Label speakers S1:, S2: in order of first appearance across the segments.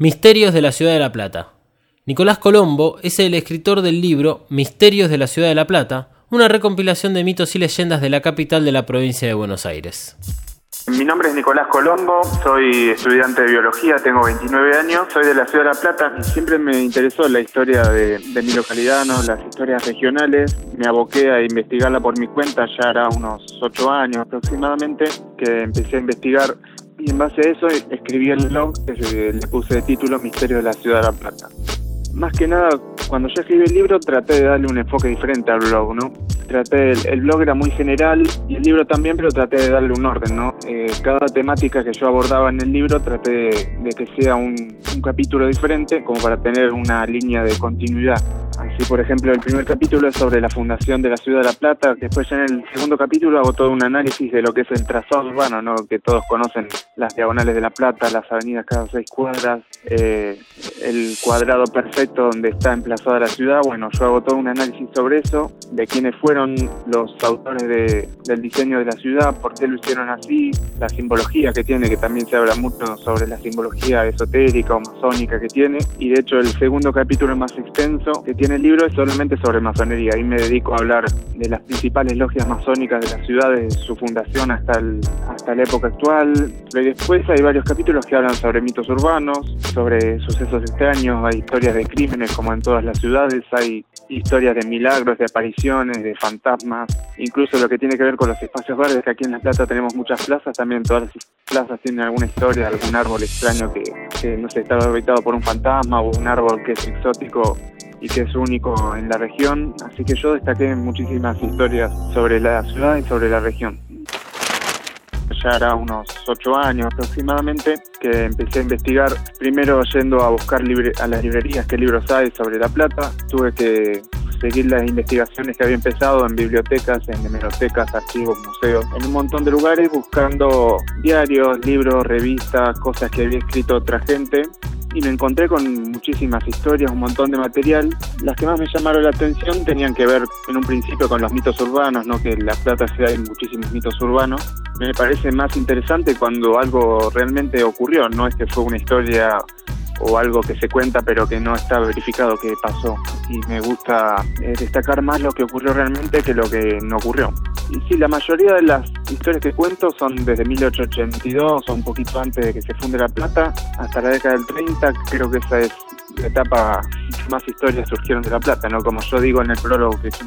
S1: Misterios de la Ciudad de La Plata. Nicolás Colombo es el escritor del libro Misterios de la Ciudad de La Plata, una recompilación de mitos y leyendas de la capital de la provincia de Buenos Aires.
S2: Mi nombre es Nicolás Colombo, soy estudiante de biología, tengo 29 años, soy de la ciudad de La Plata y siempre me interesó la historia de, mi localidad, las historias regionales. Me aboqué a investigarla por mi cuenta, ya era unos 8 años aproximadamente, que empecé a investigar y en base a eso escribí el blog que le puse de título Misterio de la Ciudad de La Plata. Más que nada, cuando yo escribí el libro traté de darle un enfoque diferente al blog, ¿no? Traté, el, blog era muy general y el libro también, pero traté de darle un orden, ¿no? Eh, cada temática que yo abordaba en el libro traté de, que sea un, un capítulo diferente como para tener una línea de continuidad. Así, por ejemplo, el primer capítulo es sobre la fundación de la ciudad de La Plata. Después, ya en el segundo capítulo, hago todo un análisis de lo que es el trazado urbano, ¿no? que todos conocen las diagonales de La Plata, las avenidas cada seis cuadras, eh, el cuadrado perfecto donde está emplazada la ciudad. Bueno, yo hago todo un análisis sobre eso, de quiénes fueron los autores del diseño de la ciudad, por qué lo hicieron así, la simbología que tiene, que también se habla mucho sobre la simbología esotérica o masónica que tiene. Y de hecho, el segundo capítulo más extenso, que tiene el libro es solamente sobre masonería. Ahí me dedico a hablar de las principales logias masónicas de la ciudad, desde su fundación hasta, el, hasta la época actual. Pero después hay varios capítulos que hablan sobre mitos urbanos, sobre sucesos extraños, hay historias de crímenes como en todas las ciudades, hay historias de milagros, de apariciones, de fantasmas, incluso lo que tiene que ver con los espacios verdes, que aquí en La Plata tenemos muchas plazas, también todas las plazas tienen alguna historia, algún árbol extraño que, que no sé, está habitado por un fantasma o un árbol que es exótico y que es único en la región, así que yo destaqué muchísimas historias sobre la ciudad y sobre la región. Ya era unos ocho años aproximadamente que empecé a investigar, primero yendo a buscar a las librerías qué libros hay sobre La Plata, tuve que seguir las investigaciones que había empezado en bibliotecas, en hemerotecas, archivos, museos, en un montón de lugares buscando diarios, libros, revistas, cosas que había escrito otra gente y me encontré con muchísimas historias, un montón de material. Las que más me llamaron la atención tenían que ver en un principio con los mitos urbanos, ¿no? que en La Plata sí hay muchísimos mitos urbanos. Me parece más interesante cuando algo realmente ocurrió, no es que fue una historia o algo que se cuenta pero que no está verificado que pasó. Y me gusta eh, destacar más lo que ocurrió realmente que lo que no ocurrió. Y sí, la mayoría de las historias que cuento son desde 1882 o un poquito antes de que se funde La Plata hasta la década del 30. Creo que esa es la etapa que más historias surgieron de La Plata, ¿no? Como yo digo en el prólogo, que es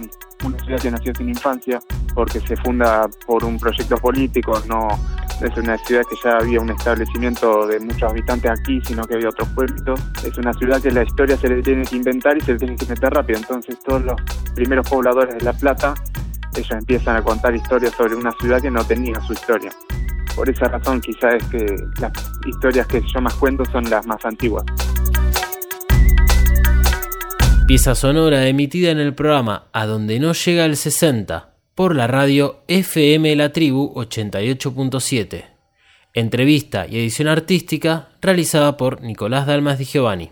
S2: una ciudad que nació sin infancia porque se funda por un proyecto político, no es una ciudad que ya había un establecimiento de muchos habitantes aquí, sino que había otros pueblitos. Es una ciudad que la historia se le tiene que inventar y se le tiene que meter rápido. Entonces todos los primeros pobladores de La Plata, ellos empiezan a contar historias sobre una ciudad que no tenía su historia. Por esa razón quizás es que las historias que yo más cuento son las más antiguas.
S1: Pieza sonora emitida en el programa A donde no llega el 60 por la radio FM La Tribu 88.7. Entrevista y edición artística realizada por Nicolás Dalmas Di Giovanni.